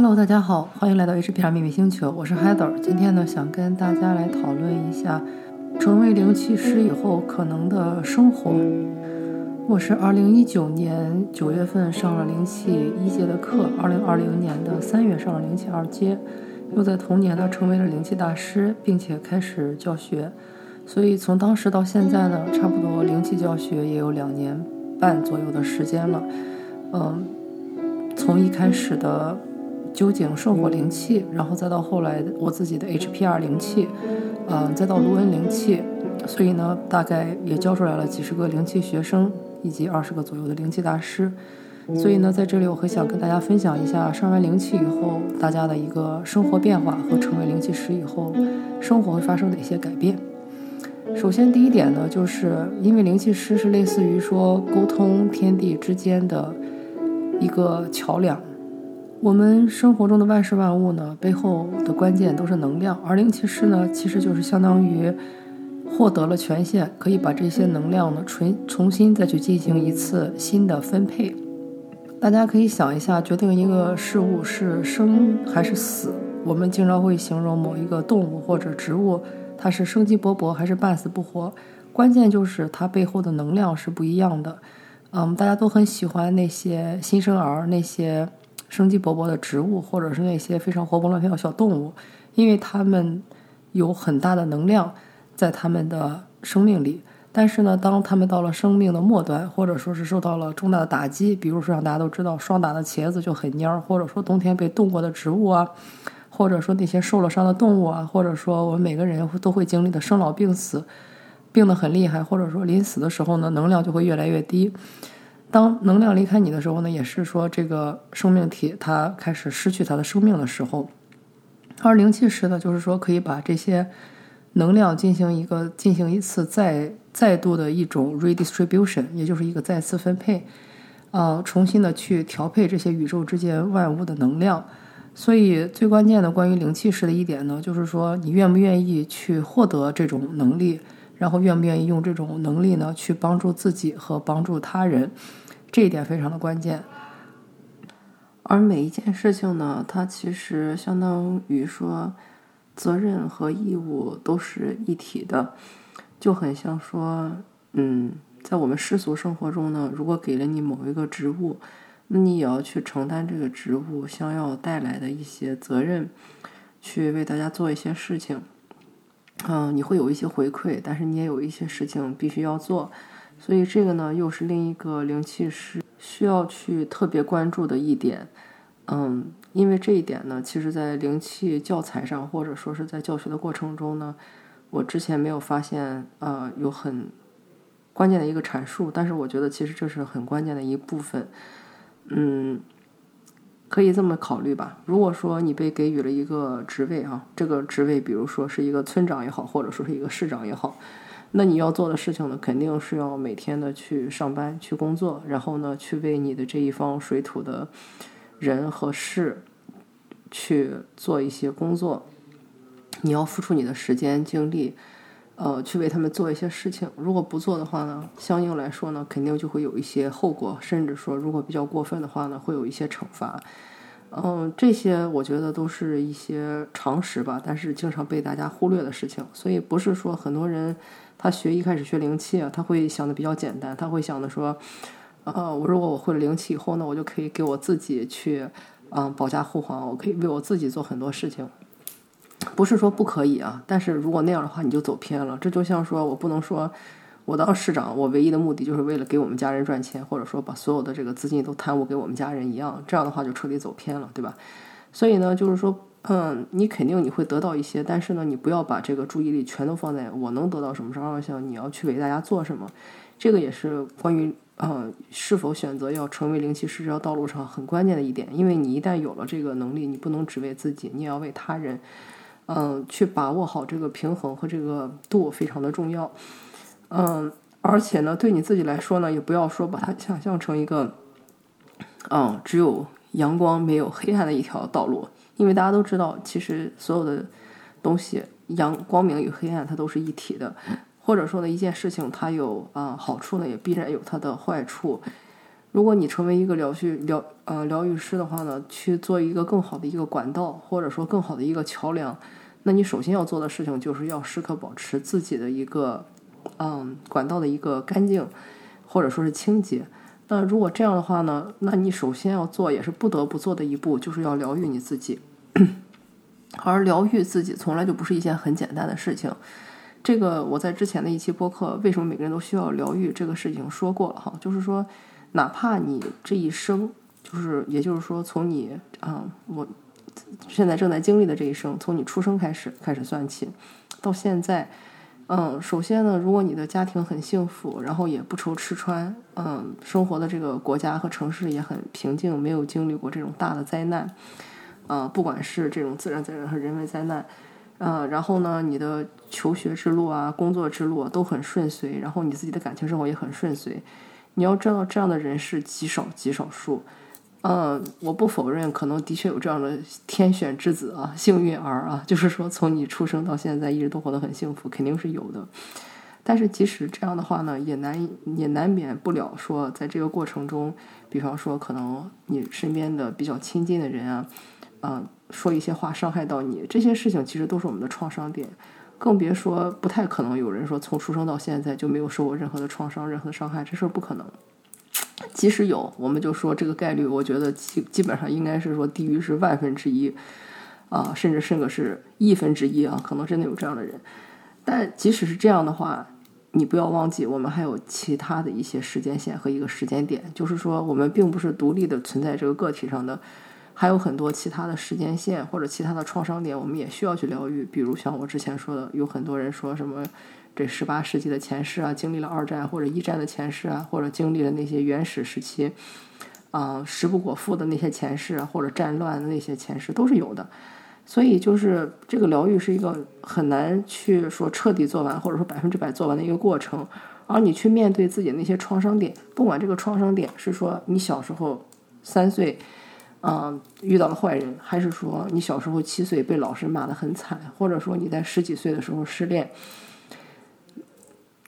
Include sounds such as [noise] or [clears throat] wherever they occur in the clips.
Hello，大家好，欢迎来到 HPR 秘密星球，我是 Heather。今天呢，想跟大家来讨论一下成为灵气师以后可能的生活。我是2019年9月份上了灵气一阶的课，2020年的3月上了灵气二阶，又在同年呢成为了灵气大师，并且开始教学。所以从当时到现在呢，差不多灵气教学也有两年半左右的时间了。嗯，从一开始的究竟圣火灵气，然后再到后来我自己的 HPR 灵气，嗯，再到卢恩灵气，所以呢，大概也教出来了几十个灵气学生，以及二十个左右的灵气大师。所以呢，在这里我很想跟大家分享一下上完灵气以后大家的一个生活变化和成为灵气师以后生活会发生的一些改变。首先，第一点呢，就是因为灵气师是类似于说沟通天地之间的一个桥梁。我们生活中的万事万物呢，背后的关键都是能量，而灵气师呢，其实就是相当于获得了权限，可以把这些能量呢，重重新再去进行一次新的分配。大家可以想一下，决定一个事物是生还是死，我们经常会形容某一个动物或者植物。它是生机勃勃还是半死不活？关键就是它背后的能量是不一样的。嗯，大家都很喜欢那些新生儿、那些生机勃勃的植物，或者是那些非常活蹦乱跳的小动物，因为它们有很大的能量在他们的生命里。但是呢，当他们到了生命的末端，或者说是受到了重大的打击，比如说让大家都知道霜打的茄子就很蔫儿，或者说冬天被冻过的植物啊。或者说那些受了伤的动物啊，或者说我们每个人都会经历的生老病死，病得很厉害，或者说临死的时候呢，能量就会越来越低。当能量离开你的时候呢，也是说这个生命体它开始失去它的生命的时候。而灵气师呢，就是说可以把这些能量进行一个进行一次再再度的一种 redistribution，也就是一个再次分配，呃，重新的去调配这些宇宙之间万物的能量。所以，最关键的关于灵气师的一点呢，就是说你愿不愿意去获得这种能力，然后愿不愿意用这种能力呢去帮助自己和帮助他人，这一点非常的关键。而每一件事情呢，它其实相当于说，责任和义务都是一体的，就很像说，嗯，在我们世俗生活中呢，如果给了你某一个职务。那你也要去承担这个职务将要带来的一些责任，去为大家做一些事情。嗯，你会有一些回馈，但是你也有一些事情必须要做。所以这个呢，又是另一个灵气师需要去特别关注的一点。嗯，因为这一点呢，其实在灵气教材上，或者说是在教学的过程中呢，我之前没有发现，呃，有很关键的一个阐述。但是我觉得，其实这是很关键的一部分。嗯，可以这么考虑吧。如果说你被给予了一个职位啊，这个职位比如说是一个村长也好，或者说是一个市长也好，那你要做的事情呢，肯定是要每天的去上班去工作，然后呢，去为你的这一方水土的人和事去做一些工作。你要付出你的时间精力。呃，去为他们做一些事情。如果不做的话呢，相应来说呢，肯定就会有一些后果，甚至说，如果比较过分的话呢，会有一些惩罚。嗯，这些我觉得都是一些常识吧，但是经常被大家忽略的事情。所以不是说很多人他学一开始学灵气啊，他会想的比较简单，他会想的说，呃，我如果我会了灵气以后呢，我就可以给我自己去，嗯，保驾护航，我可以为我自己做很多事情。不是说不可以啊，但是如果那样的话，你就走偏了。这就像说我不能说，我当市长，我唯一的目的就是为了给我们家人赚钱，或者说把所有的这个资金都贪污给我们家人一样。这样的话就彻底走偏了，对吧？所以呢，就是说，嗯，你肯定你会得到一些，但是呢，你不要把这个注意力全都放在我能得到什么上，像你要去为大家做什么。这个也是关于，嗯，是否选择要成为灵气师这条道路上很关键的一点。因为你一旦有了这个能力，你不能只为自己，你也要为他人。嗯，去把握好这个平衡和这个度非常的重要。嗯，而且呢，对你自己来说呢，也不要说把它想象成一个，嗯，只有阳光没有黑暗的一条道路。因为大家都知道，其实所有的东西，阳光明与黑暗它都是一体的。或者说呢，一件事情它有啊好处呢，也必然有它的坏处。如果你成为一个疗愈疗呃疗愈师的话呢，去做一个更好的一个管道，或者说更好的一个桥梁，那你首先要做的事情就是要时刻保持自己的一个嗯管道的一个干净，或者说是清洁。那如果这样的话呢，那你首先要做也是不得不做的一步，就是要疗愈你自己。[clears throat] 而疗愈自己从来就不是一件很简单的事情。这个我在之前的一期播客《为什么每个人都需要疗愈》这个事情说过了哈，就是说，哪怕你这一生，就是也就是说，从你啊，我现在正在经历的这一生，从你出生开始开始算起，到现在，嗯，首先呢，如果你的家庭很幸福，然后也不愁吃穿，嗯，生活的这个国家和城市也很平静，没有经历过这种大的灾难，啊，不管是这种自然灾害和人为灾难。呃，然后呢，你的求学之路啊，工作之路啊都很顺遂，然后你自己的感情生活也很顺遂。你要知道，这样的人是极少极少数。嗯，我不否认，可能的确有这样的天选之子啊，幸运儿啊，[laughs] 就是说从你出生到现在一直都活得很幸福，肯定是有的。但是即使这样的话呢，也难也难免不了说，在这个过程中，比方说可能你身边的比较亲近的人啊，嗯。说一些话伤害到你，这些事情其实都是我们的创伤点，更别说不太可能有人说从出生到现在就没有受过任何的创伤、任何的伤害，这事儿不可能。即使有，我们就说这个概率，我觉得基基本上应该是说低于是万分之一啊，甚至甚至是亿分之一啊，可能真的有这样的人。但即使是这样的话，你不要忘记，我们还有其他的一些时间线和一个时间点，就是说我们并不是独立的存在这个个体上的。还有很多其他的时间线或者其他的创伤点，我们也需要去疗愈。比如像我之前说的，有很多人说什么这十八世纪的前世啊，经历了二战或者一战的前世啊，或者经历了那些原始时期，啊，食不果腹的那些前世啊，或者战乱的那些前世都是有的。所以就是这个疗愈是一个很难去说彻底做完，或者说百分之百做完的一个过程。而你去面对自己那些创伤点，不管这个创伤点是说你小时候三岁。嗯，遇到了坏人，还是说你小时候七岁被老师骂得很惨，或者说你在十几岁的时候失恋，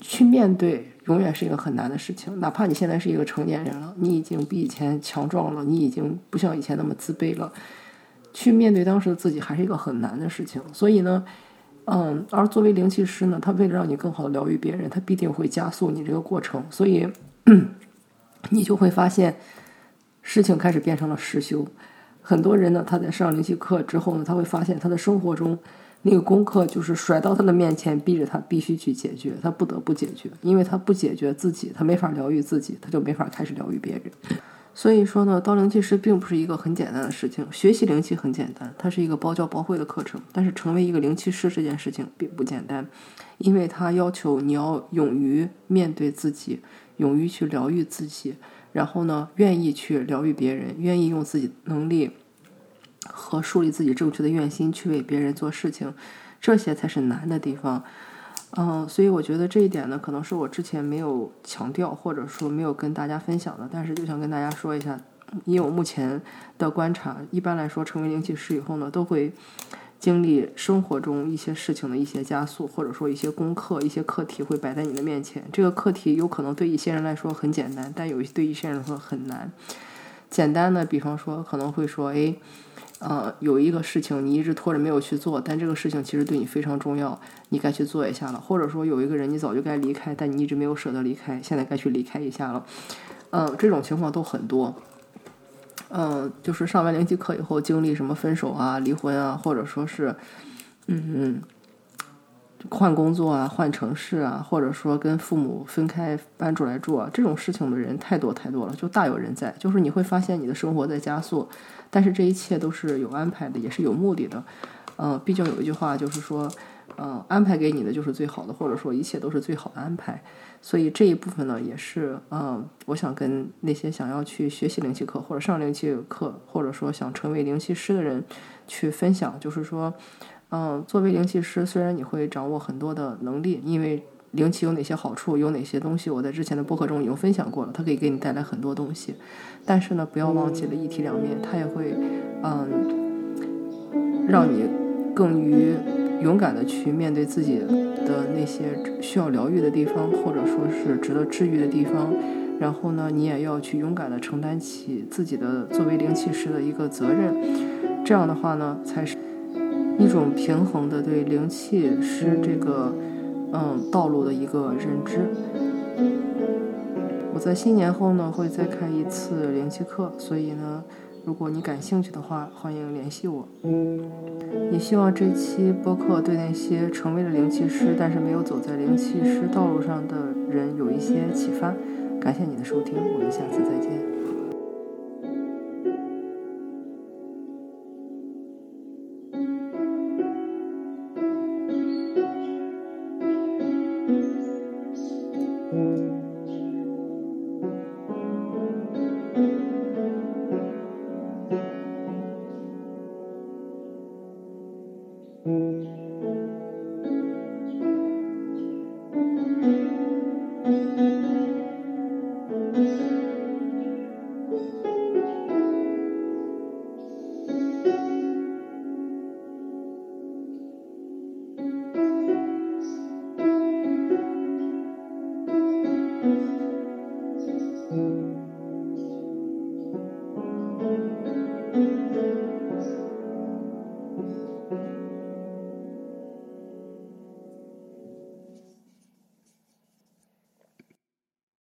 去面对永远是一个很难的事情。哪怕你现在是一个成年人了，你已经比以前强壮了，你已经不像以前那么自卑了，去面对当时的自己还是一个很难的事情。所以呢，嗯，而作为灵气师呢，他为了让你更好的疗愈别人，他必定会加速你这个过程，所以 [clears throat] 你就会发现。事情开始变成了实修，很多人呢，他在上灵气课之后呢，他会发现他的生活中那个功课就是甩到他的面前，逼着他必须去解决，他不得不解决，因为他不解决自己，他没法疗愈自己，他就没法开始疗愈别人。所以说呢，当灵气师并不是一个很简单的事情，学习灵气很简单，它是一个包教包会的课程，但是成为一个灵气师这件事情并不简单，因为它要求你要勇于面对自己，勇于去疗愈自己。然后呢，愿意去疗愈别人，愿意用自己能力和树立自己正确的愿心去为别人做事情，这些才是难的地方。嗯，所以我觉得这一点呢，可能是我之前没有强调，或者说没有跟大家分享的。但是就想跟大家说一下，以我目前的观察，一般来说，成为灵气师以后呢，都会。经历生活中一些事情的一些加速，或者说一些功课、一些课题会摆在你的面前。这个课题有可能对一些人来说很简单，但有对一些人来说很难。简单的，比方说可能会说，哎，呃，有一个事情你一直拖着没有去做，但这个事情其实对你非常重要，你该去做一下了。或者说有一个人你早就该离开，但你一直没有舍得离开，现在该去离开一下了。嗯，这种情况都很多。嗯，就是上完灵气课以后，经历什么分手啊、离婚啊，或者说是，嗯，换工作啊、换城市啊，或者说跟父母分开搬出来住啊，这种事情的人太多太多了，就大有人在。就是你会发现你的生活在加速，但是这一切都是有安排的，也是有目的的。嗯，毕竟有一句话就是说。嗯，安排给你的就是最好的，或者说一切都是最好的安排。所以这一部分呢，也是嗯，我想跟那些想要去学习灵气课或者上灵气课，或者说想成为灵气师的人去分享，就是说，嗯，作为灵气师，虽然你会掌握很多的能力，因为灵气有哪些好处，有哪些东西，我在之前的播客中已经分享过了，它可以给你带来很多东西。但是呢，不要忘记了一体两面，它也会嗯，让你更于。勇敢的去面对自己的那些需要疗愈的地方，或者说是值得治愈的地方，然后呢，你也要去勇敢的承担起自己的作为灵气师的一个责任。这样的话呢，才是一种平衡的对灵气师这个嗯道路的一个认知。我在新年后呢会再开一次灵气课，所以呢，如果你感兴趣的话，欢迎联系我。也希望这期播客对那些成为了灵气师但是没有走在灵气师道路上的人有一些启发。感谢你的收听，我们下次再见。